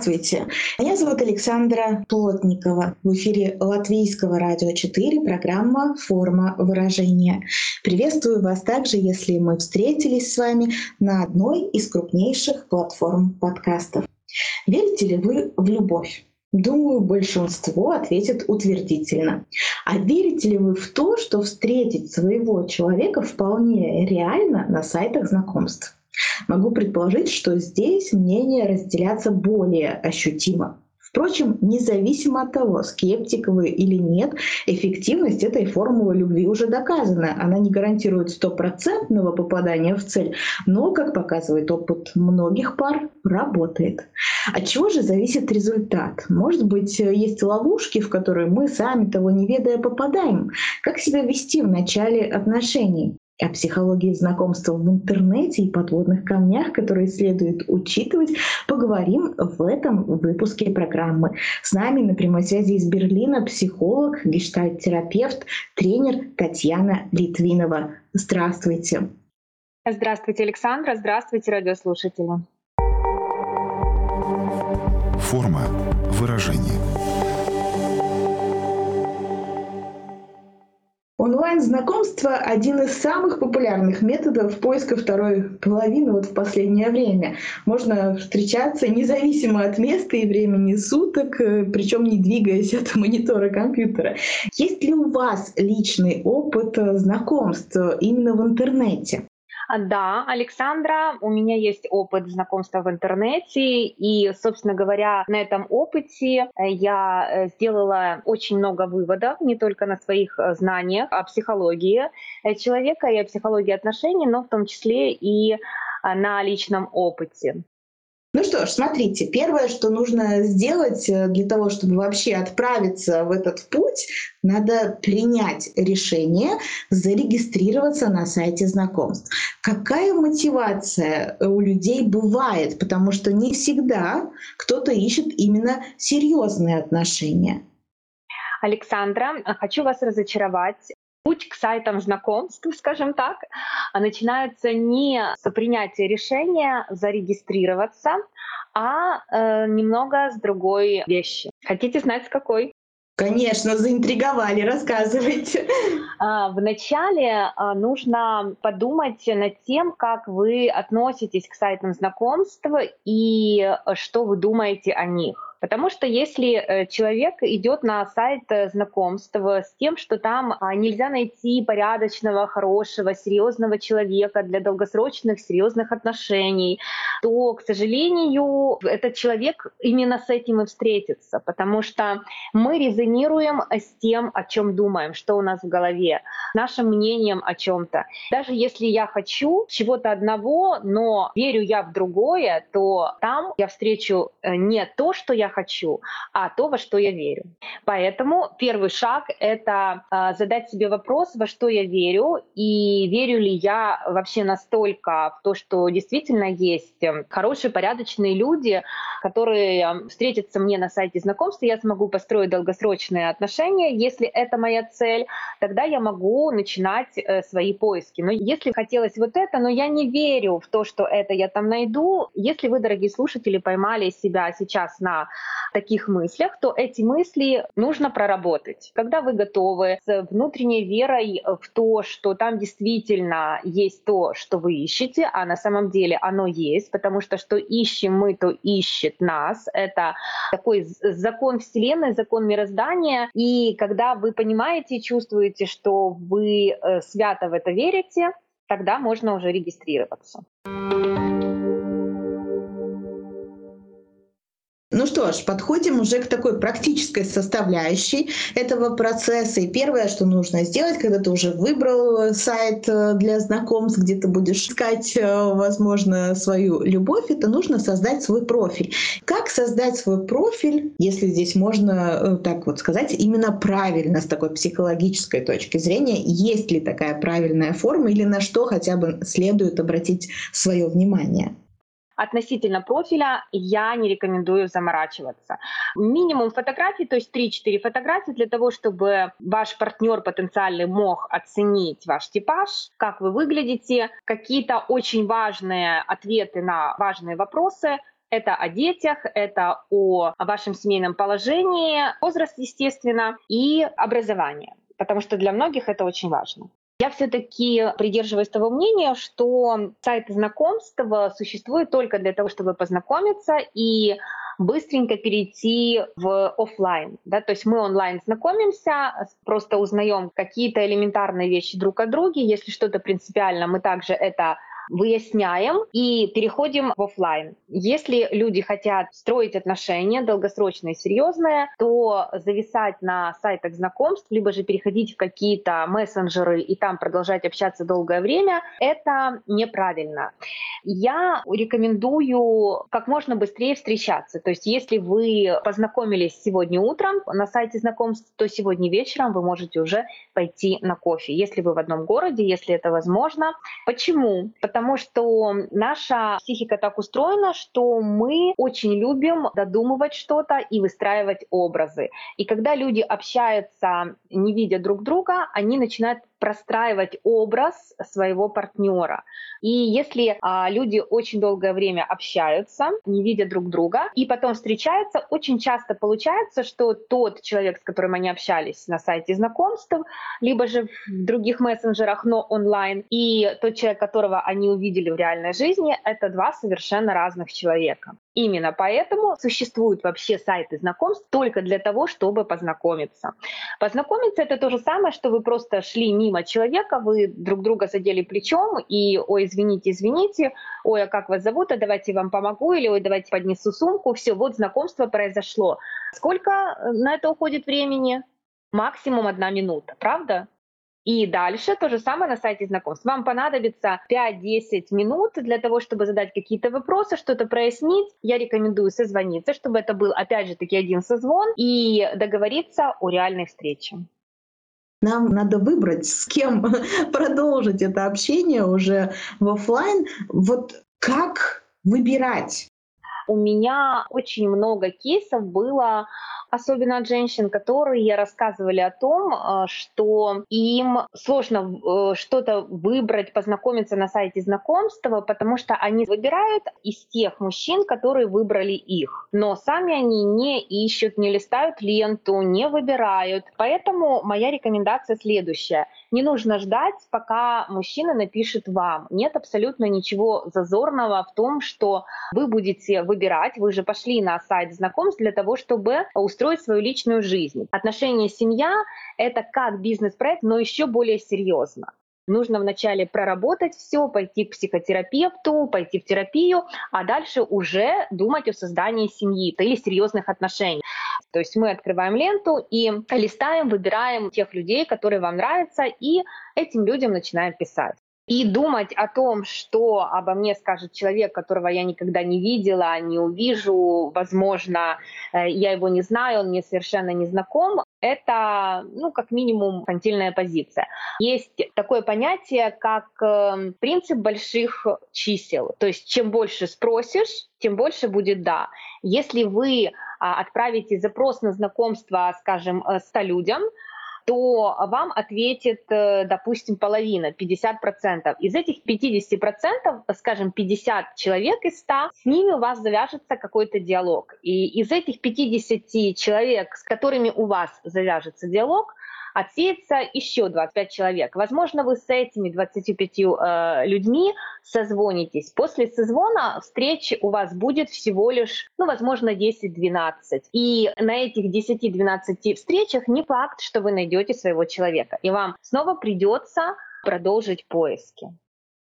Здравствуйте. Меня зовут Александра Плотникова. В эфире Латвийского радио 4 программа «Форма выражения». Приветствую вас также, если мы встретились с вами на одной из крупнейших платформ подкастов. Верите ли вы в любовь? Думаю, большинство ответит утвердительно. А верите ли вы в то, что встретить своего человека вполне реально на сайтах знакомств? Могу предположить, что здесь мнения разделятся более ощутимо. Впрочем, независимо от того, скептик вы или нет, эффективность этой формулы любви уже доказана. Она не гарантирует стопроцентного попадания в цель, но, как показывает опыт многих пар, работает. От чего же зависит результат? Может быть, есть ловушки, в которые мы сами того не ведая попадаем? Как себя вести в начале отношений? О психологии знакомства в интернете и подводных камнях, которые следует учитывать, поговорим в этом выпуске программы. С нами на прямой связи из Берлина психолог, гештальт-терапевт, тренер Татьяна Литвинова. Здравствуйте. Здравствуйте, Александра. Здравствуйте, радиослушатели. Форма выражения – Онлайн-знакомство — один из самых популярных методов поиска второй половины вот в последнее время. Можно встречаться независимо от места и времени суток, э, причем не двигаясь от монитора компьютера. Есть ли у вас личный опыт э, знакомств именно в интернете? А, да, Александра, у меня есть опыт знакомства в интернете, и, собственно говоря, на этом опыте э, я э, сделала очень много выводов, не только на своих э, знаниях о психологии человека и о психологии отношений, но в том числе и на личном опыте. Ну что ж, смотрите, первое, что нужно сделать э, для того, чтобы вообще отправиться в этот путь, надо принять решение зарегистрироваться на сайте знакомств. Какая мотивация у людей бывает, потому что не всегда кто-то ищет именно серьезные отношения. Александра, хочу вас разочаровать. Путь к сайтам знакомств, скажем так, начинается не с принятия решения зарегистрироваться, а э, немного с другой вещи. Хотите знать, с какой? Конечно, заинтриговали, рассказывайте. А, вначале а, нужно подумать над тем, как вы относитесь к сайтам знакомств и что вы думаете о них. Потому что если э, человек идет на сайт э, знакомства с тем, что там а, нельзя найти порядочного, хорошего, серьезного человека для долгосрочных, серьезных отношений, то, к сожалению, этот человек именно с этим и встретится, потому что мы резонируем с тем, о чем думаем, что у нас в голове, нашим мнением о чем-то. Даже если я хочу чего-то одного, но верю я в другое, то там я встречу э, не то, что я хочу, а то, во что я верю. Поэтому первый шаг — это э, задать себе вопрос, во что я верю, и верю ли я вообще настолько в то, что действительно есть эм, хорошие, порядочные люди, которые эм, встретятся мне на сайте знакомства, я смогу построить долгосрочные отношения. Если это моя цель, тогда я могу начинать э, свои поиски. Но если хотелось вот это, но я не верю в то, что это я там найду, если вы, дорогие слушатели, поймали себя сейчас на таких мыслях, то эти мысли нужно проработать. Когда вы готовы с внутренней верой в то, что там действительно есть то, что вы ищете, а на самом деле оно есть, потому что что ищем мы, то ищет нас. Это такой закон Вселенной, закон мироздания. И когда вы понимаете и чувствуете, что вы э, свято в это верите, тогда можно уже регистрироваться. Ну что ж, подходим уже к такой практической составляющей этого процесса. И первое, что нужно сделать, когда ты уже выбрал сайт э, для знакомств, где ты будешь искать, э, возможно, свою любовь, это нужно создать свой профиль. Как создать свой профиль, если здесь можно э, так вот сказать, именно правильно с такой психологической точки зрения? Есть ли такая правильная форма или на что хотя бы следует обратить свое внимание? Относительно профиля я не рекомендую заморачиваться. Минимум фотографий, то есть 3-4 фотографии для того, чтобы ваш партнер потенциальный мог оценить ваш типаж, как вы выглядите, какие-то очень важные ответы на важные вопросы, это о детях, это о вашем семейном положении, возраст, естественно, и образование, потому что для многих это очень важно. Я все-таки придерживаюсь того мнения, что сайт знакомства существует только для того, чтобы познакомиться и быстренько перейти в офлайн. Да? То есть мы онлайн знакомимся, просто узнаем какие-то элементарные вещи друг о друге. Если что-то принципиально, мы также это выясняем и переходим в офлайн. Если люди хотят строить отношения долгосрочные, серьезные, то зависать на сайтах знакомств, либо же переходить в какие-то мессенджеры и там продолжать общаться долгое время, это неправильно. Я рекомендую как можно быстрее встречаться. То есть если вы познакомились сегодня утром на сайте знакомств, то сегодня вечером вы можете уже пойти на кофе, если вы в одном городе, если это возможно. Почему? Потому потому что наша психика так устроена, что мы очень любим додумывать что-то и выстраивать образы. И когда люди общаются, не видя друг друга, они начинают простраивать образ своего партнера. И если а, люди очень долгое время общаются, не видя друг друга, и потом встречаются, очень часто получается, что тот человек, с которым они общались на сайте знакомств, либо же в других мессенджерах, но онлайн, и тот человек, которого они увидели в реальной жизни, это два совершенно разных человека. Именно поэтому существуют вообще сайты знакомств только для того, чтобы познакомиться. Познакомиться это то же самое, что вы просто шли мимо человека, вы друг друга задели плечом и ой, извините, извините, ой, а как вас зовут, а давайте я вам помогу, или ой, давайте поднесу сумку, все, вот знакомство произошло. Сколько на это уходит времени? Максимум одна минута, правда? И дальше то же самое на сайте знакомств. Вам понадобится 5-10 минут для того, чтобы задать какие-то вопросы, что-то прояснить. Я рекомендую созвониться, чтобы это был, опять же, таки один созвон и договориться о реальной встрече. Нам надо выбрать, с кем продолжить это общение уже в офлайн. Вот как выбирать? У меня очень много кейсов было особенно от женщин, которые рассказывали о том, э, что им сложно э, что-то выбрать, познакомиться на сайте знакомства, потому что они выбирают из тех мужчин, которые выбрали их. Но сами они не ищут, не листают ленту, не выбирают. Поэтому моя рекомендация следующая. Не нужно ждать, пока мужчина напишет вам. Нет абсолютно ничего зазорного в том, что вы будете выбирать. Вы же пошли на сайт знакомств для того, чтобы устроить свою личную жизнь. Отношения семья — это как бизнес-проект, но еще более серьезно. Нужно вначале проработать все, пойти к психотерапевту, пойти в терапию, а дальше уже думать о создании семьи или серьезных отношений. То есть мы открываем ленту и листаем, выбираем тех людей, которые вам нравятся, и этим людям начинаем писать. И думать о том, что обо мне скажет человек, которого я никогда не видела, не увижу, возможно, э, я его не знаю, он мне совершенно не знаком, это, ну, как минимум, фантильная позиция. Есть такое понятие, как э, принцип больших чисел. То есть, чем больше спросишь, тем больше будет «да». Если вы отправите запрос на знакомство, скажем, 100 э, людям, то вам ответит, э, допустим, половина, 50%. Из этих 50%, скажем, 50 человек из 100, с ними у вас завяжется какой-то диалог. И из этих 50 человек, с которыми у вас завяжется диалог, отсеется еще 25 человек. Возможно, вы с этими 25 э, людьми созвонитесь. После созвона встречи у вас будет всего лишь, ну, возможно, 10-12. И на этих 10-12 встречах не факт, что вы найдете своего человека. И вам снова придется продолжить поиски.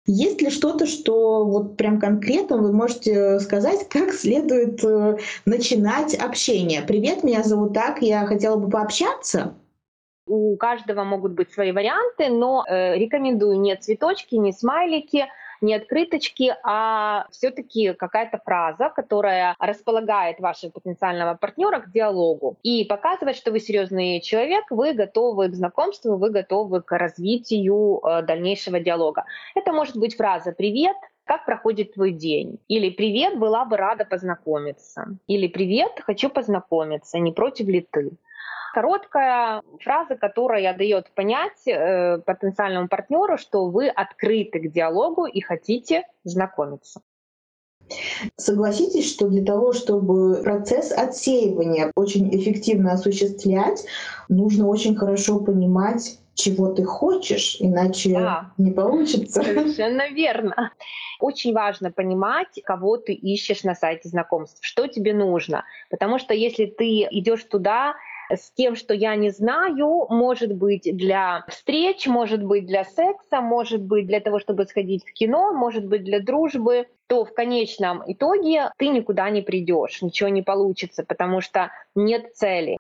Есть ли что-то, что вот прям конкретно вы можете сказать, как следует э, начинать общение? Привет, меня зовут так, я хотела бы пообщаться. У каждого могут быть свои варианты, но э, рекомендую не цветочки, не смайлики, не открыточки, а все-таки какая-то фраза, которая располагает вашего потенциального партнера к диалогу и показывает, что вы серьезный человек, вы готовы к знакомству, вы готовы к развитию э, дальнейшего диалога. Это может быть фраза «Привет», как проходит твой день? Или «Привет, была бы рада познакомиться». Или «Привет, хочу познакомиться, не против ли ты?» Короткая фраза, которая дает понять э, потенциальному партнеру, что вы открыты к диалогу и хотите знакомиться. Согласитесь, что для того, чтобы процесс отсеивания очень эффективно осуществлять, нужно очень хорошо понимать, чего ты хочешь, иначе да. не получится. Совершенно верно. Очень важно понимать, кого ты ищешь на сайте знакомств, что тебе нужно. Потому что если ты идешь туда с тем, что я не знаю, может быть для встреч, может быть для секса, может быть для того, чтобы сходить в кино, может быть для дружбы, то в конечном итоге ты никуда не придешь, ничего не получится, потому что нет цели.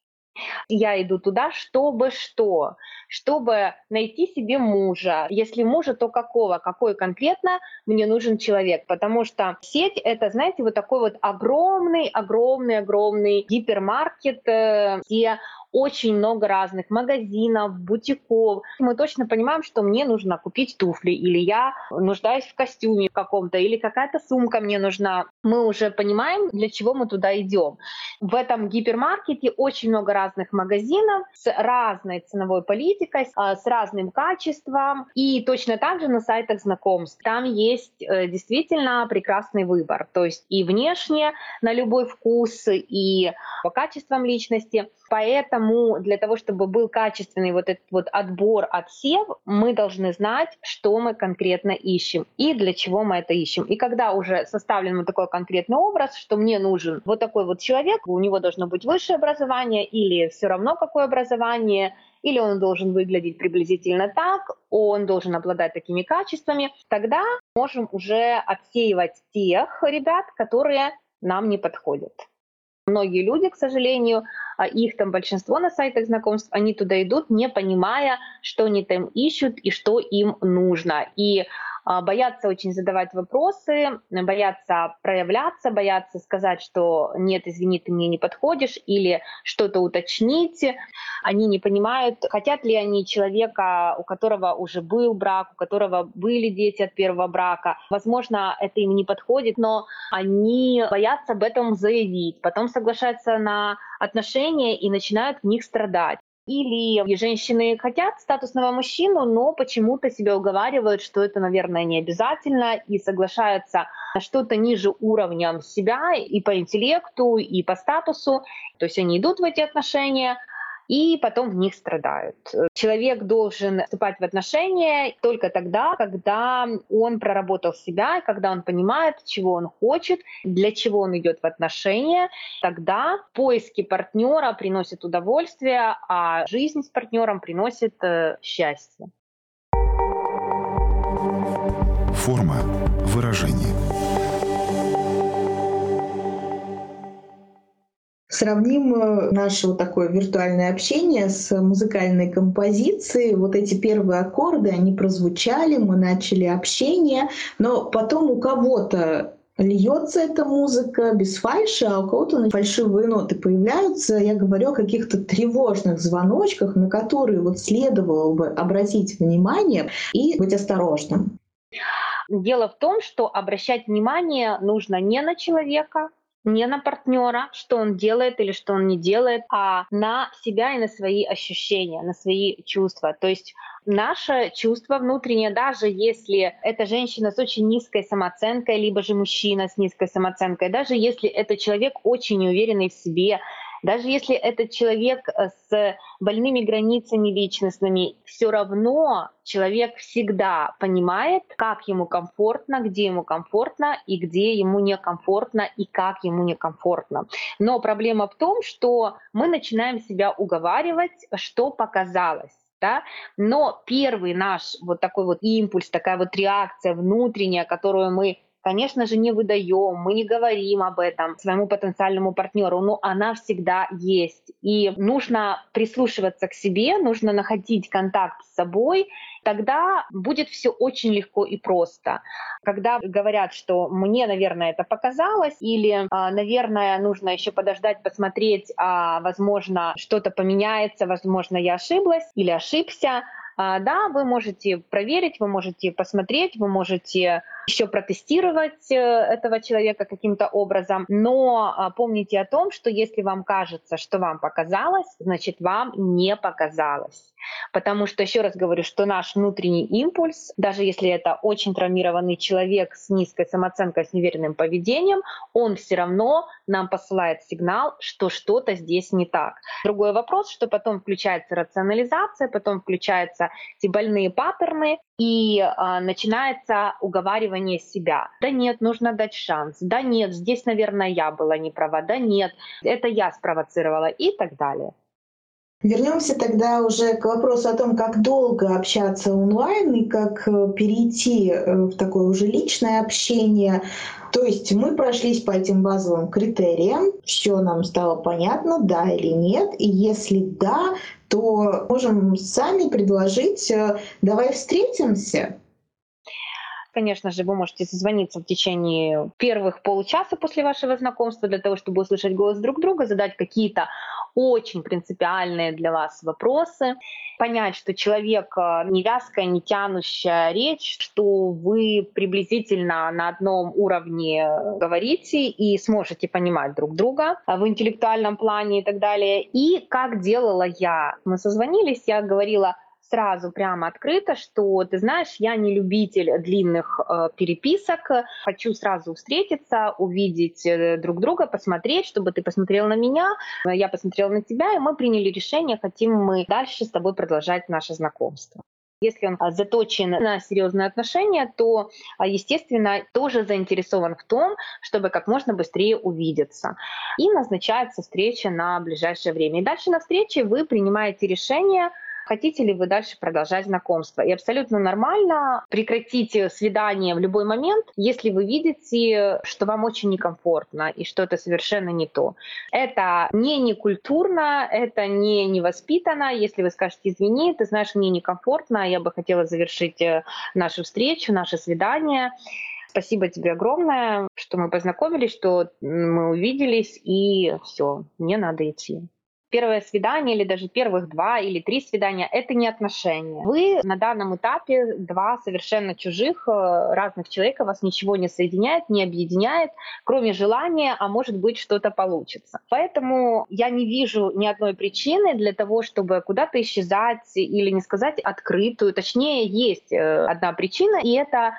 Я иду туда, чтобы что? Чтобы найти себе мужа. Если мужа, то какого? Какой конкретно мне нужен человек? Потому что сеть — это, знаете, вот такой вот огромный, огромный, огромный гипермаркет, э, где очень много разных магазинов, бутиков. Мы точно понимаем, что мне нужно купить туфли, или я нуждаюсь в костюме каком-то, или какая-то сумка мне нужна. Мы уже понимаем, для чего мы туда идем. В этом гипермаркете очень много разных магазинов с разной ценовой политикой, а, с разным качеством. И точно так же на сайтах знакомств. Там есть э, действительно прекрасный выбор. То есть и внешне на любой вкус, и по качествам личности. Поэтому для того, чтобы был качественный вот этот вот отбор, отсев, мы должны знать, что мы конкретно ищем и для чего мы это ищем. И когда уже составлен вот такой конкретный образ, что мне нужен вот такой вот человек, у него должно быть высшее образование или все равно какое образование, или он должен выглядеть приблизительно так, он должен обладать такими качествами, тогда можем уже отсеивать тех ребят, которые нам не подходят. Многие люди, к сожалению, а их там большинство на сайтах знакомств, они туда идут, не понимая, что они там ищут и что им нужно. И боятся очень задавать вопросы, боятся проявляться, боятся сказать, что нет, извини, ты мне не подходишь, или что-то уточнить. Они не понимают, хотят ли они человека, у которого уже был брак, у которого были дети от первого брака. Возможно, это им не подходит, но они боятся об этом заявить, потом соглашаются на отношения и начинают в них страдать. Или женщины хотят статусного мужчину, но почему-то себя уговаривают, что это, наверное, не обязательно, и соглашаются на что-то ниже уровня себя и по интеллекту, и по статусу. То есть они идут в эти отношения, и потом в них страдают. Человек должен вступать в отношения только тогда, когда он проработал себя, когда он понимает, чего он хочет, для чего он идет в отношения. Тогда поиски партнера приносят удовольствие, а жизнь с партнером приносит э, счастье. Форма выражения. Сравним э, наше вот такое виртуальное общение с музыкальной композицией. Вот эти первые аккорды, они прозвучали, мы начали общение, но потом у кого-то льется эта музыка без фальши, а у кого-то фальшивые ноты появляются. Я говорю о каких-то тревожных звоночках, на которые вот следовало бы обратить внимание и быть осторожным. Дело в том, что обращать внимание нужно не на человека, не на партнера, что он делает или что он не делает, а на себя и на свои ощущения, на свои чувства. То есть наше чувство внутреннее, даже если это женщина с очень низкой самооценкой, либо же мужчина с низкой самооценкой, даже если это человек очень неуверенный в себе, даже если этот человек э, с больными границами личностными, все равно человек всегда понимает, как ему комфортно, где ему комфортно и где ему некомфортно и как ему некомфортно. Но проблема в том, что мы начинаем себя уговаривать, что показалось. Да? Но первый наш вот такой вот импульс, такая вот реакция внутренняя, которую мы конечно же, не выдаем, мы не говорим об этом своему потенциальному партнеру, но она всегда есть. И нужно прислушиваться к себе, нужно находить контакт с собой, тогда будет все очень легко и просто. Когда говорят, что мне, наверное, это показалось, или, а, наверное, нужно еще подождать, посмотреть, а, возможно, что-то поменяется, возможно, я ошиблась или ошибся, да, вы можете проверить, вы можете посмотреть, вы можете еще протестировать э, этого человека каким-то образом, но а, помните о том, что если вам кажется, что вам показалось, значит вам не показалось. Потому что, еще раз говорю, что наш внутренний импульс, даже если это очень травмированный человек с низкой самооценкой, с неверным поведением, он все равно нам посылает сигнал, что что-то здесь не так. Другой вопрос, что потом включается рационализация, потом включаются эти больные паттерны, и э, начинается уговаривание себя. Да нет, нужно дать шанс. Да нет, здесь, наверное, я была не права. Да нет, это я спровоцировала и так далее. Вернемся тогда уже к вопросу о том, как долго общаться онлайн и как э, перейти э, в такое уже личное общение. То есть мы прошлись по этим базовым критериям, все нам стало понятно, да или нет. И если да, то можем сами предложить, э, давай встретимся, Конечно же, вы можете созвониться в течение первых получаса после вашего знакомства для того, чтобы услышать голос друг друга, задать какие-то очень принципиальные для вас вопросы, понять, что человек э, не вязкая, не тянущая речь, что вы приблизительно на одном уровне говорите и сможете понимать друг друга в интеллектуальном плане и так далее. И как делала я? Мы созвонились, я говорила, сразу прямо открыто, что ты знаешь, я не любитель длинных э, переписок, хочу сразу встретиться, увидеть э, друг друга, посмотреть, чтобы ты посмотрел на меня, э, я посмотрела на тебя, и мы приняли решение, хотим мы дальше с тобой продолжать наше знакомство. Если он а, заточен на серьезные отношения, то, естественно, тоже заинтересован в том, чтобы как можно быстрее увидеться. И назначается встреча на ближайшее время. И дальше на встрече вы принимаете решение, хотите ли вы дальше продолжать знакомство. И абсолютно нормально прекратить свидание в любой момент, если вы видите, что вам очень некомфортно и что это совершенно не то. Это не некультурно, это не невоспитанно. Если вы скажете, извини, ты знаешь, мне некомфортно, я бы хотела завершить э, нашу встречу, наше свидание. Спасибо тебе огромное, что мы познакомились, что мы увиделись, и все, мне надо идти первое свидание или даже первых два или три свидания — это не отношения. Вы на данном этапе два совершенно чужих э, разных человека, вас ничего не соединяет, не объединяет, кроме желания, а может быть что-то получится. Поэтому я не вижу ни одной причины для того, чтобы куда-то исчезать или не сказать открытую. Точнее, есть э, одна причина, и это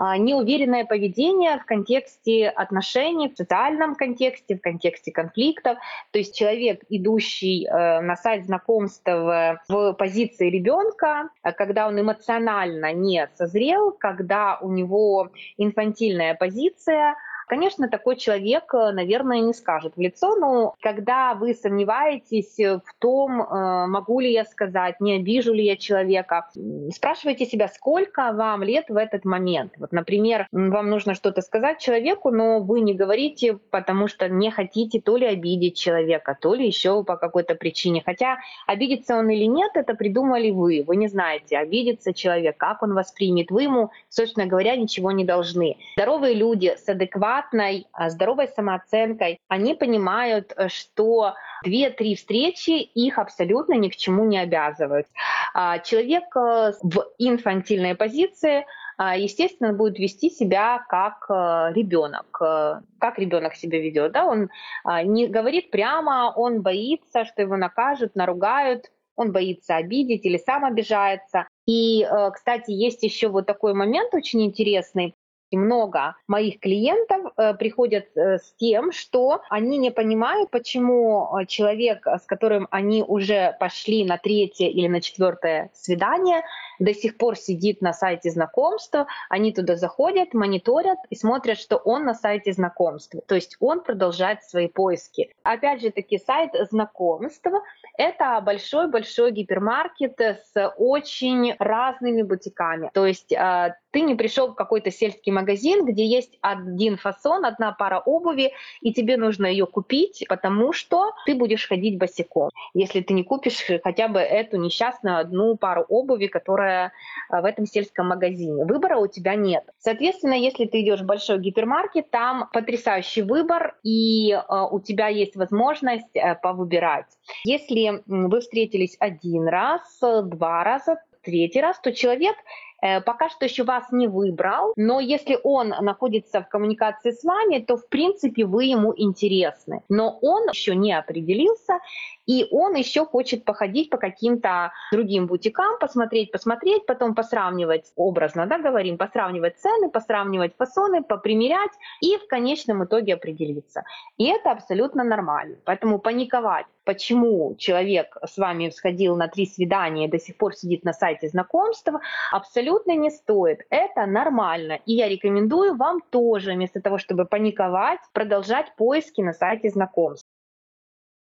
неуверенное поведение в контексте отношений, в социальном контексте, в контексте конфликтов. То есть человек, идущий э, на сайт знакомств в позиции ребенка, э, когда он эмоционально не созрел, когда у него инфантильная позиция, Конечно, такой человек, э, наверное, не скажет в лицо, но когда вы сомневаетесь в том, э, могу ли я сказать, не обижу ли я человека, спрашивайте себя, сколько вам лет в этот момент. Вот, например, вам нужно что-то сказать человеку, но вы не говорите, потому что не хотите то ли обидеть человека, то ли еще по какой-то причине. Хотя обидится он или нет, это придумали вы. Вы не знаете, обидится человек, как он воспримет. Вы ему, собственно говоря, ничего не должны. Здоровые люди с адекватным адекватной, а, здоровой самооценкой, они понимают, э, что две-три встречи их абсолютно ни к чему не обязывают. А, человек э, в инфантильной позиции а, естественно, будет вести себя как э, ребенок. Как ребенок себя ведет, да? Он не говорит прямо, он боится, что его накажут, наругают, он боится обидеть или сам обижается. И, кстати, есть еще вот такой момент очень интересный много моих клиентов э, приходят э, с тем, что они не понимают, почему э, человек, с которым они уже пошли на третье или на четвертое свидание, до сих пор сидит на сайте знакомства, они туда заходят, мониторят и смотрят, что он на сайте знакомства. То есть он продолжает свои поиски. Опять же таки сайт знакомства — это большой-большой гипермаркет с очень разными бутиками. То есть ты не пришел в какой-то сельский магазин, где есть один фасон, одна пара обуви, и тебе нужно ее купить, потому что ты будешь ходить босиком, если ты не купишь хотя бы эту несчастную одну пару обуви, которая э, в этом сельском магазине. Выбора у тебя нет. Соответственно, если ты идешь в большой гипермаркет, там потрясающий выбор, и э, у тебя есть возможность э, повыбирать. Если вы встретились один раз, два раза, третий раз, то человек пока что еще вас не выбрал, но если он находится в коммуникации с вами, то в принципе вы ему интересны. Но он еще не определился, и он еще хочет походить по каким-то другим бутикам, посмотреть, посмотреть, потом посравнивать, образно, да, говорим, посравнивать цены, посравнивать фасоны, попримерять и в конечном итоге определиться. И это абсолютно нормально. Поэтому паниковать почему человек с вами сходил на три свидания и до сих пор сидит на сайте знакомства, абсолютно не стоит. Это нормально. И я рекомендую вам тоже, вместо того, чтобы паниковать, продолжать поиски на сайте знакомств.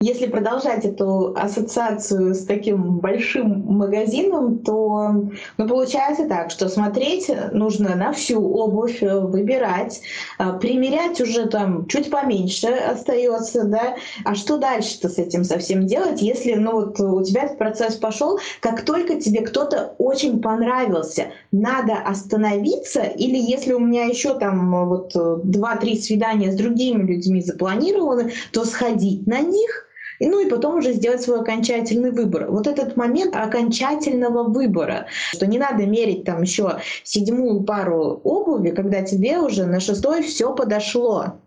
Если продолжать эту ассоциацию с таким большим магазином, то ну, получается так, что смотреть нужно на всю обувь, э, выбирать, а, примерять уже там чуть поменьше остается, да. А что дальше-то с этим совсем делать, если ну, вот у тебя этот процесс пошел, как только тебе кто-то очень понравился, надо остановиться, или если у меня еще там вот два-три свидания с другими людьми запланированы, то сходить на них — и, ну и потом уже сделать свой окончательный выбор. Вот этот момент окончательного выбора, что не надо мерить там еще седьмую пару обуви, когда тебе уже на шестой все подошло.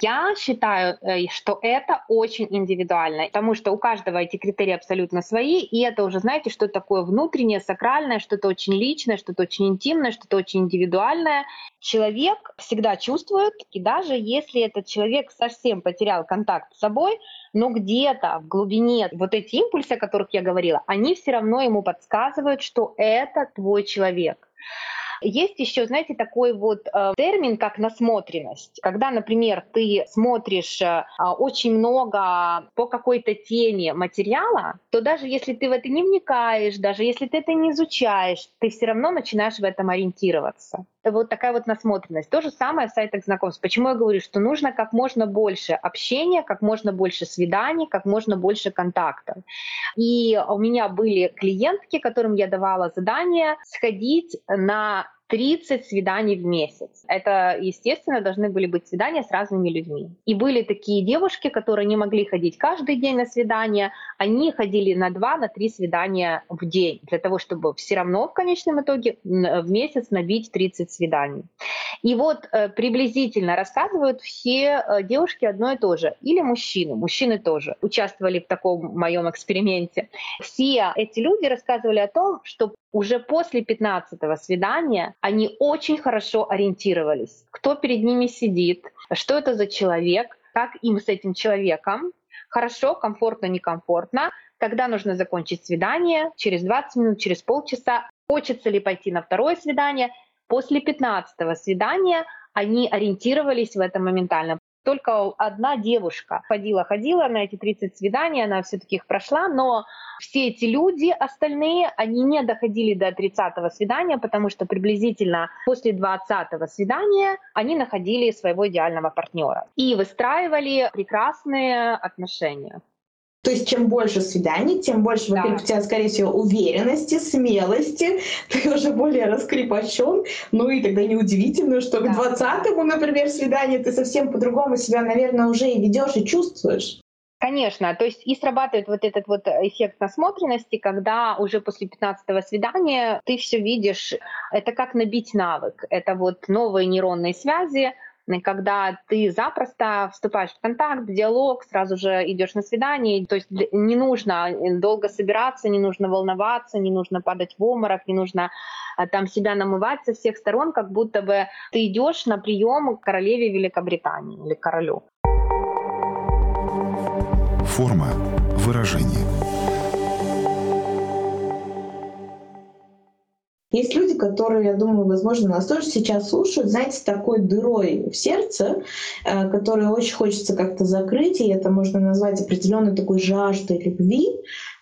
Я считаю, э, что это очень индивидуально, потому что у каждого эти критерии абсолютно свои, и это уже, знаете, что такое внутреннее, сакральное, что-то очень личное, что-то очень интимное, что-то очень индивидуальное. Человек всегда чувствует, и даже если этот человек совсем потерял контакт с собой, но где-то в глубине вот эти импульсы, о которых я говорила, они все равно ему подсказывают, что это твой человек. Есть еще, знаете, такой вот э, термин, как насмотренность. Когда, например, ты смотришь э, очень много по какой-то теме материала, то даже если ты в это не вникаешь, даже если ты это не изучаешь, ты все равно начинаешь в этом ориентироваться. Вот такая вот насмотренность. То же самое в сайтах знакомств. Почему я говорю, что нужно как можно больше общения, как можно больше свиданий, как можно больше контактов. И у меня были клиентки, которым я давала задание сходить на 30 свиданий в месяц. Это, естественно, должны были быть свидания с разными людьми. И были такие девушки, которые не могли ходить каждый день на свидания, они ходили на 2 на 3 свидания в день, для того, чтобы все равно в конечном итоге в месяц набить 30 свиданий. И вот э, приблизительно рассказывают все э, девушки одно и то же, или мужчины, мужчины тоже участвовали в таком моем эксперименте. Все эти люди рассказывали о том, что уже после 15 свидания они очень хорошо ориентировались, кто перед ними сидит, что это за человек, как им с этим человеком, хорошо, комфортно, некомфортно, когда нужно закончить свидание, через 20 минут, через полчаса, хочется ли пойти на второе свидание. После 15 свидания они ориентировались в этом моментально только одна девушка ходила-ходила на эти 30 свиданий, она все-таки их прошла, но все эти люди, остальные, они не доходили до 30-го свидания, потому что приблизительно после 20-го свидания они находили своего идеального партнера и выстраивали прекрасные отношения. То есть чем больше свиданий, тем больше, да. во-первых, у тебя, скорее всего, уверенности, смелости, ты уже более раскрепощен. Ну и тогда неудивительно, что да. к 20-му, например, свиданию ты совсем по-другому себя, наверное, уже и ведешь, и чувствуешь. Конечно, то есть и срабатывает вот этот вот эффект насмотренности, когда уже после 15 свидания ты все видишь, это как набить навык, это вот новые нейронные связи, когда ты запросто вступаешь в контакт, в диалог, сразу же идешь на свидание. То есть не нужно долго собираться, не нужно волноваться, не нужно падать в обморок, не нужно а, там себя намывать со всех сторон, как будто бы ты идешь на прием к королеве Великобритании или королю. Форма выражения. Есть люди, которые, я думаю, возможно, нас тоже сейчас слушают, знаете, такой дырой в сердце, э, которую очень хочется как-то закрыть, и это можно назвать определенной такой жаждой любви.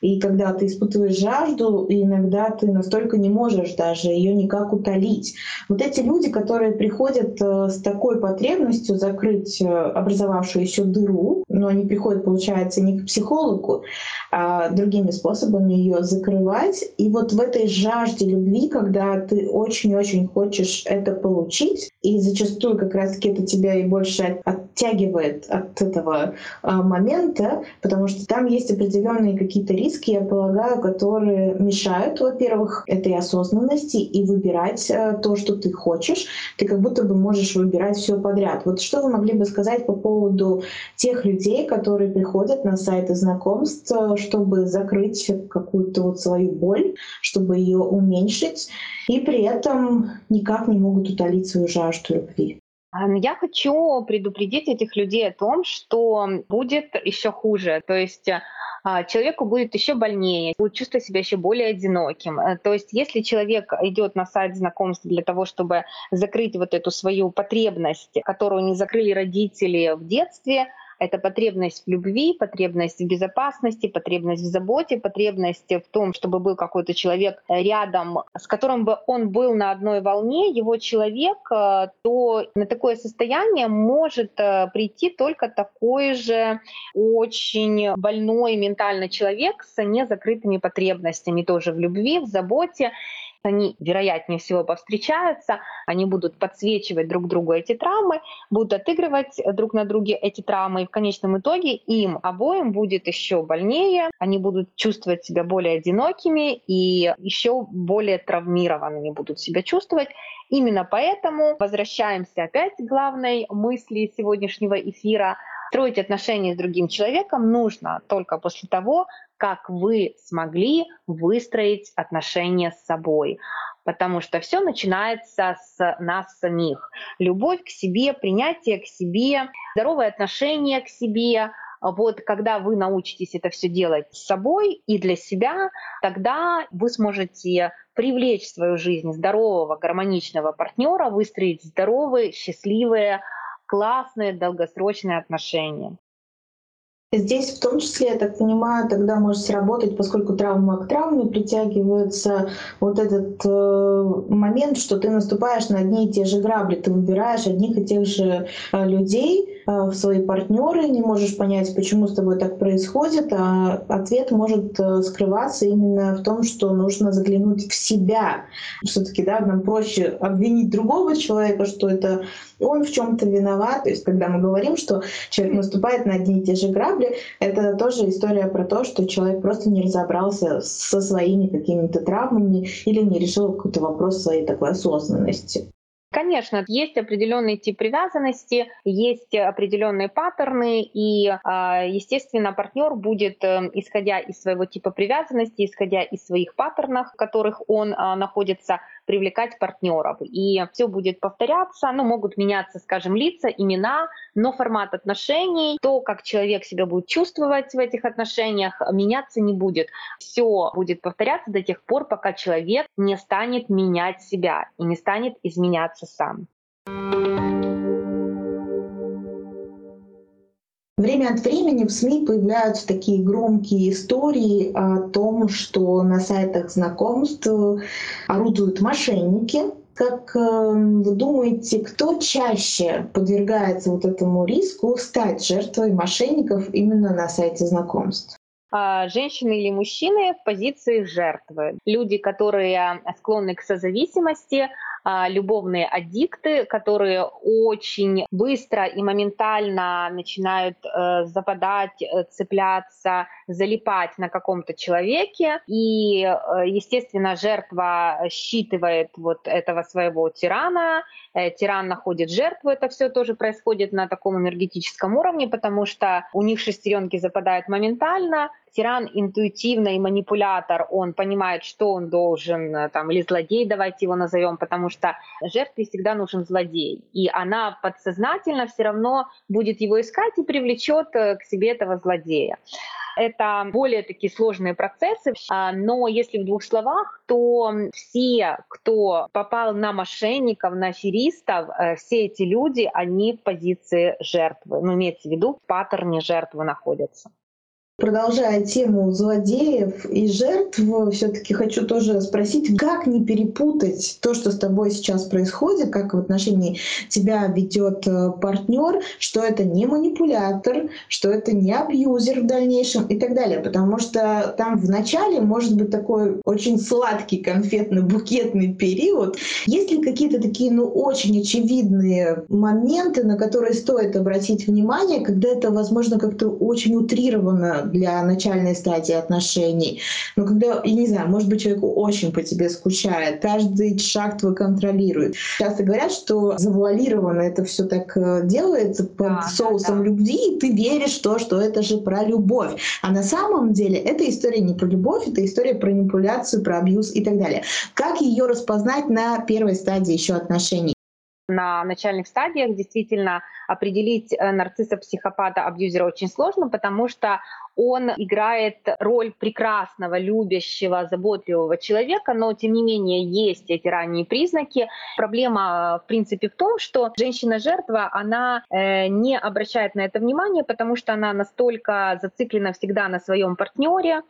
И когда ты испытываешь жажду, иногда ты настолько не можешь даже ее никак утолить. Вот эти люди, которые приходят э, с такой потребностью закрыть э, образовавшуюся дыру, но они приходят, получается, не к психологу, а другими способами ее закрывать. И вот в этой жажде любви, когда ты очень-очень хочешь это получить, и зачастую как раз-таки это тебя и больше оттягивает от этого а, момента, потому что там есть определенные какие-то риски, риски, я полагаю, которые мешают, во-первых, этой осознанности и выбирать э, то, что ты хочешь. Ты как будто бы можешь выбирать все подряд. Вот что вы могли бы сказать по поводу тех людей, которые приходят на сайты знакомств, э, чтобы закрыть какую-то вот свою боль, чтобы ее уменьшить, и при этом никак не могут утолить свою жажду любви? Я хочу предупредить этих людей о том, что будет еще хуже. То есть а, человеку будет еще больнее, будет чувствовать себя еще более одиноким. Э, то есть если человек идет на сайт знакомств для того, чтобы закрыть вот эту свою потребность, которую не закрыли родители в детстве, это потребность в любви, потребность в безопасности, потребность в заботе, потребность в том, чтобы был какой-то человек рядом, с которым бы он был на одной волне, его человек, э, то на такое состояние может э, прийти только такой же очень больной ментально человек с незакрытыми потребностями тоже в любви, в заботе они, вероятнее всего, повстречаются, они будут подсвечивать друг другу эти травмы, будут отыгрывать друг на друге эти травмы, и в конечном итоге им обоим будет еще больнее, они будут чувствовать себя более одинокими и еще более травмированными будут себя чувствовать. Именно поэтому возвращаемся опять к главной мысли сегодняшнего эфира. Строить отношения с другим человеком нужно только после того, как вы смогли выстроить отношения с собой. Потому что все начинается с нас самих. Любовь к себе, принятие к себе, здоровое отношение к себе, вот когда вы научитесь это все делать с собой и для себя, тогда вы сможете привлечь в свою жизнь здорового, гармоничного партнера, выстроить здоровые, счастливые, классные, долгосрочные отношения. Здесь в том числе, я так понимаю, тогда может сработать, поскольку травма к травме притягивается вот этот э, момент, что ты наступаешь на одни и те же грабли, ты выбираешь одних и тех же э, людей в свои партнеры, не можешь понять, почему с тобой так происходит, а ответ может э, скрываться именно в том, что нужно заглянуть в себя. Все-таки, да, нам проще обвинить другого человека, что это он в чем-то виноват. То есть, когда мы говорим, что человек наступает на одни и те же грабли, это тоже история про то, что человек просто не разобрался со своими какими-то травмами или не решил какой-то вопрос своей такой осознанности. Конечно, есть определенный тип привязанности, есть определенные паттерны, и, а, естественно, партнер будет, э, исходя из своего типа привязанности, исходя из своих паттернов, в которых он а, находится, привлекать партнеров. И все будет повторяться, ну, могут меняться, скажем, лица, имена, но формат отношений, то, как человек себя будет чувствовать в этих отношениях, меняться не будет. Все будет повторяться до тех пор, пока человек не станет менять себя и не станет изменяться сам. Время от времени в СМИ появляются такие громкие истории о том, что на сайтах знакомств орудуют мошенники. Как эм, вы думаете, кто чаще подвергается вот этому риску стать жертвой мошенников именно на сайте знакомств? А, женщины или мужчины в позиции жертвы. Люди, которые склонны к созависимости, а, любовные аддикты, которые очень быстро и моментально начинают э, западать, э, цепляться, залипать на каком-то человеке. И, э, естественно, жертва считывает вот этого своего тирана, тиран находит жертву, это все тоже происходит на таком энергетическом уровне, потому что у них шестеренки западают моментально, тиран интуитивно и манипулятор, он понимает, что он должен, э, там, или злодей, давайте его назовем, потому что жертве всегда нужен злодей. И она подсознательно все равно будет его искать и привлечет э, к себе этого злодея. Это более такие сложные процессы, а, но если в двух словах, то все, кто попал на мошенников, на аферистов, э, все эти люди, они в позиции жертвы. Ну, имеется в виду, в паттерне жертвы находятся. Продолжая тему злодеев и жертв, все-таки хочу тоже спросить, как не перепутать то, что с тобой сейчас происходит, как в отношении тебя ведет э, партнер, что это не манипулятор, что это не абьюзер в дальнейшем и так далее. Потому что там в начале может быть такой очень сладкий конфетно-букетный период. Есть ли какие-то такие, ну, очень очевидные моменты, на которые стоит обратить внимание, когда это, возможно, как-то очень утрированно для начальной стадии отношений. Но когда, я не знаю, может быть, человек очень по тебе скучает, каждый шаг твой контролирует. Часто говорят, что завуалированно это все так э, делается под да, соусом да. любви, и ты веришь в то, что это же про любовь. А на самом деле эта история не про любовь, это история про манипуляцию, про абьюз и так далее. Как ее распознать на первой стадии еще отношений? На начальных стадиях действительно определить э, нарцисса, психопата, абьюзера очень сложно, потому что он играет роль прекрасного, любящего, заботливого человека, но тем не менее есть эти ранние признаки. Проблема, в принципе, в том, что женщина-жертва, она э, не обращает на это внимание, потому что она настолько зациклена всегда на своем партнере, Э,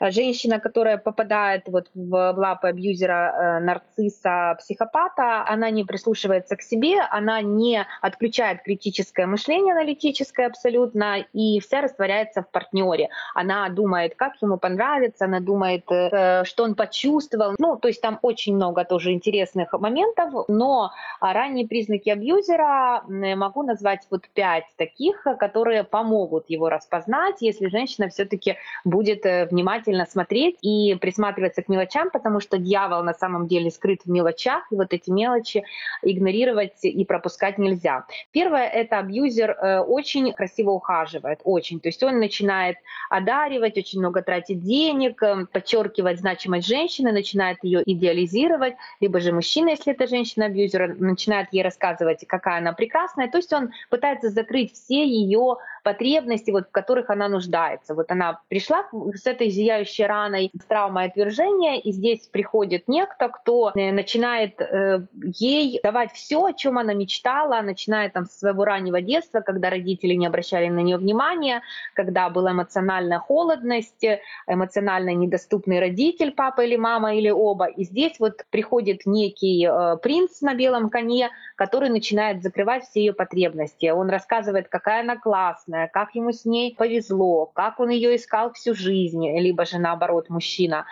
женщина, которая попадает вот в лапы абьюзера, э, нарцисса, психопата, она не прислушивается к себе, она не отключает критическое мышление аналитическое абсолютно, и вся растворяется в партнере. Она думает, как ему понравится, она думает, э, что он почувствовал. Ну, то есть там очень много тоже интересных моментов, но ранние признаки абьюзера могу назвать вот пять таких, которые помогут его распознать, если женщина все-таки будет внимательно внимательно смотреть и присматриваться к мелочам, потому что дьявол на самом деле скрыт в мелочах, и вот эти мелочи игнорировать и пропускать нельзя. Первое — это абьюзер э, очень красиво ухаживает, очень. То есть он начинает одаривать, очень много тратить денег, э, подчеркивать значимость женщины, начинает ее идеализировать, либо же мужчина, если это женщина-абьюзер, начинает ей рассказывать, какая она прекрасная. То есть он пытается закрыть все ее потребности, вот, в которых она нуждается. Вот она пришла с этой зияющей раной, с травмой отвержения, и здесь приходит некто, кто э, начинает э, ей давать все, о чем она мечтала, начиная там с своего раннего детства, когда родители не обращали на нее внимания, когда была эмоциональная холодность, эмоционально недоступный родитель, папа или мама, или оба. И здесь вот приходит некий э, принц на белом коне, который начинает закрывать все ее потребности. Он рассказывает, какая она классная, как ему с ней повезло, как он ее искал всю жизнь, либо же наоборот мужчина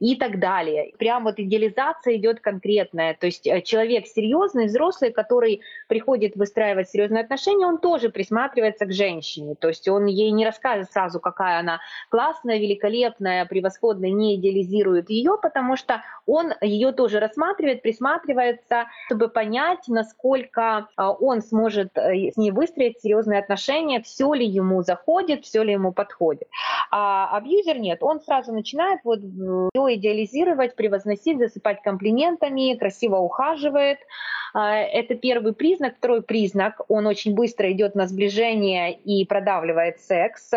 и так далее. Прям вот идеализация идет конкретная. То есть э, человек серьезный, взрослый, который приходит выстраивать серьезные отношения, он тоже присматривается к женщине. То есть он ей не рассказывает сразу, какая она классная, великолепная, превосходная, не идеализирует ее, потому что он ее тоже рассматривает, присматривается, чтобы понять, насколько э, он сможет э, с ней выстроить серьезные отношения, все ли ему заходит, все ли ему подходит. А абьюзер нет, он сразу начинает вот идеализировать, превозносить, засыпать комплиментами, красиво ухаживает. А, это первый признак. Второй признак, он очень быстро идет на сближение и продавливает секс.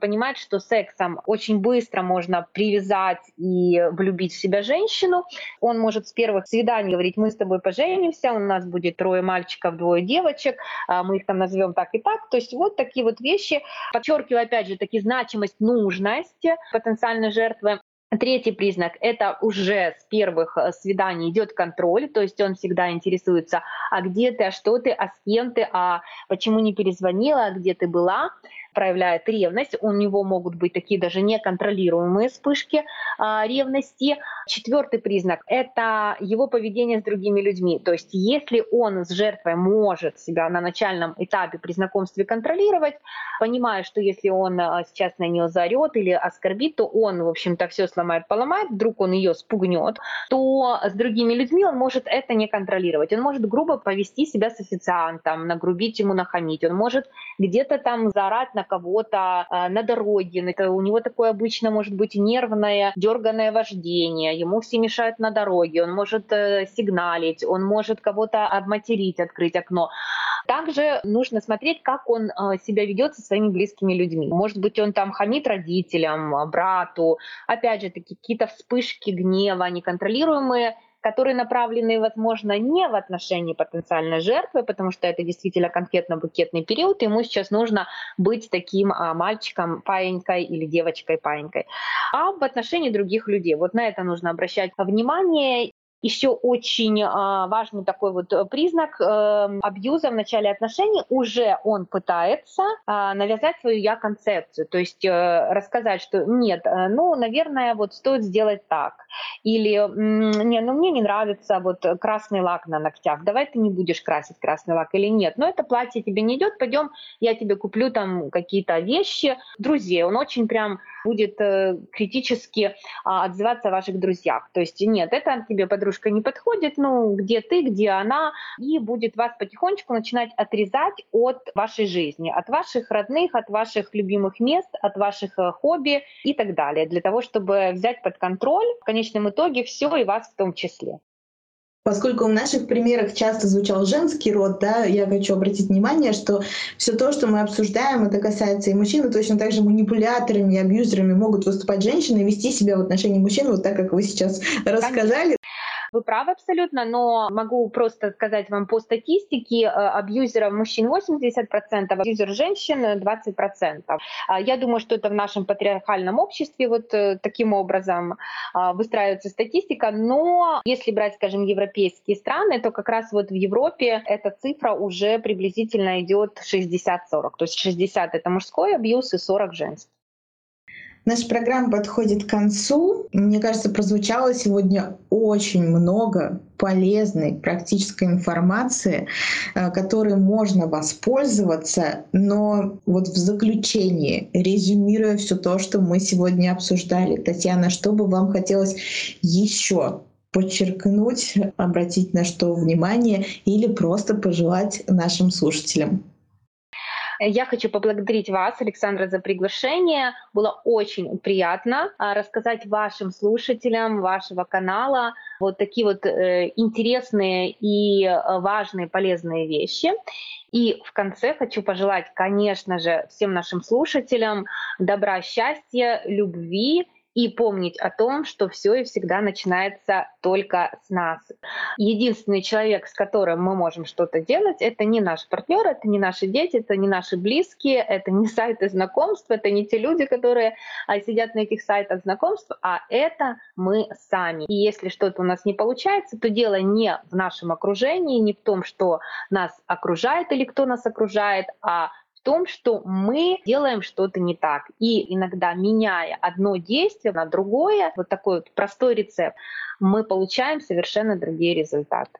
Понимает, что сексом очень быстро можно привязать и влюбить в себя женщину. Он может с первых свиданий говорить, мы с тобой поженимся, у нас будет трое мальчиков, двое девочек, а, мы их там назовем так и так. То есть вот такие вот вещи. Подчеркиваю опять же таки значимость, нужность потенциальной жертвы. Третий признак – это уже с первых э, свиданий идет контроль, то есть он всегда интересуется, а где ты, а что ты, а с кем ты, а почему не перезвонила, а где ты была проявляет ревность, у него могут быть такие даже неконтролируемые вспышки а, ревности. Четвертый признак – это его поведение с другими людьми. То есть если он с жертвой может себя на начальном этапе при знакомстве контролировать, понимая, что если он а, сейчас на нее заорет или оскорбит, то он, в общем-то, все сломает, поломает, вдруг он ее спугнет, то с другими людьми он может это не контролировать. Он может грубо повести себя с официантом, нагрубить ему, нахамить. Он может где-то там заорать на кого-то э, на дороге. Это у него такое обычно может быть нервное, дерганное вождение. Ему все мешают на дороге. Он может э, сигналить, он может кого-то обматерить, открыть окно. Также нужно смотреть, как он э, себя ведет со своими близкими людьми. Может быть, он там хамит родителям, брату. Опять же, таки какие-то вспышки гнева неконтролируемые которые направлены, возможно, не в отношении потенциальной жертвы, потому что это действительно конфетно-букетный период, ему сейчас нужно быть таким а, мальчиком, паенькой или девочкой, паенькой, а в отношении других людей. Вот на это нужно обращать внимание. Еще очень а, важный такой вот признак э, абьюза в начале отношений, уже он пытается а, навязать свою я-концепцию, то есть э, рассказать, что нет, э, ну, наверное, вот стоит сделать так, Или, не, ну мне не нравится вот красный лак на ногтях, давай ты не будешь красить красный лак или нет. Но это платье тебе не идет, пойдем, я тебе куплю там какие-то вещи. Друзей, он очень прям будет э, критически а, отзываться о ваших друзьях. То есть нет, это тебе подружка не подходит, ну где ты, где она, и будет вас потихонечку начинать отрезать от вашей жизни, от ваших родных, от ваших любимых мест, от ваших э, хобби и так далее, для того, чтобы взять под контроль в итоге все и вас в том числе. Поскольку в наших примерах часто звучал женский род, да, я хочу обратить внимание, что все то, что мы обсуждаем, это касается и мужчин, и точно так же манипуляторами и абьюзерами могут выступать женщины и вести себя в отношении мужчин, вот так, как вы сейчас рассказали. Вы правы абсолютно, но могу просто сказать вам по статистике, э, абьюзеров мужчин 80%, абьюзер женщин 20%. А, я думаю, что это в нашем патриархальном обществе вот э, таким образом а, выстраивается статистика, но если брать, скажем, европейские страны, то как раз вот в Европе эта цифра уже приблизительно идет 60-40. То есть 60 это мужской абьюз и 40 женский. Наша программа подходит к концу. Мне кажется, прозвучало сегодня очень много полезной практической информации, э, которой можно воспользоваться. Но вот в заключении, резюмируя все то, что мы сегодня обсуждали, Татьяна, что бы вам хотелось еще подчеркнуть, обратить на что внимание или просто пожелать нашим слушателям? Я хочу поблагодарить вас, Александра, за приглашение. Было очень приятно а, рассказать вашим слушателям вашего канала вот такие вот э, интересные и э, важные, полезные вещи. И в конце хочу пожелать, конечно же, всем нашим слушателям добра, счастья, любви и помнить о том, что все и всегда начинается только с нас. Единственный человек, с которым мы можем что-то делать, это не наш партнер, это не наши дети, это не наши близкие, это не сайты знакомств, это не те люди, которые а, сидят на этих сайтах знакомств, а это мы сами. И если что-то у нас не получается, то дело не в нашем окружении, не в том, что нас окружает или кто нас окружает, а том, что мы делаем что-то не так. И иногда, меняя одно действие на другое, вот такой вот простой рецепт, мы получаем совершенно другие результаты.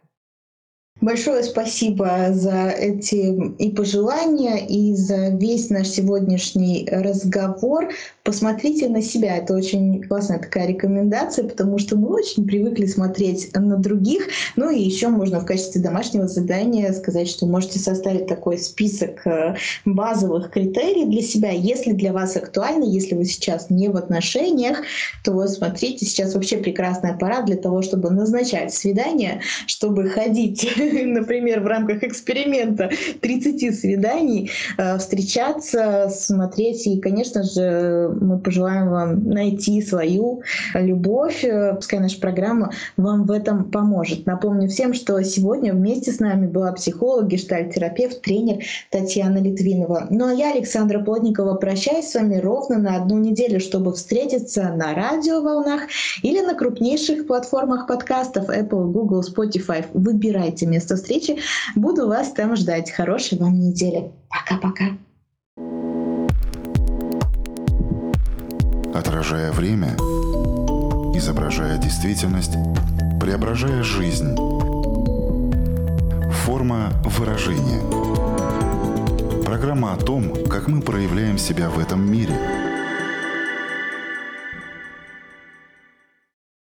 Большое спасибо за эти и пожелания, и за весь наш сегодняшний разговор. Посмотрите на себя. Это очень классная такая рекомендация, потому что мы очень привыкли смотреть на других. Ну и еще можно в качестве домашнего задания сказать, что можете составить такой список э, базовых критериев для себя. Если для вас актуально, если вы сейчас не в отношениях, то смотрите, сейчас вообще прекрасная пора для того, чтобы назначать свидание, чтобы ходить например, в рамках эксперимента 30 свиданий, э, встречаться, смотреть. И, конечно же, мы пожелаем вам найти свою любовь. Э, пускай наша программа вам в этом поможет. Напомню всем, что сегодня вместе с нами была психолог, гештальт-терапевт, тренер Татьяна Литвинова. Ну а я, Александра Плотникова, прощаюсь с вами ровно на одну неделю, чтобы встретиться на радиоволнах или на крупнейших платформах подкастов Apple, Google, Spotify. Выбирайте место встречи. Буду вас там ждать. Хорошей вам недели. Пока-пока. Отражая время, изображая действительность, преображая жизнь. Форма выражения. Программа о том, как мы проявляем себя в этом мире –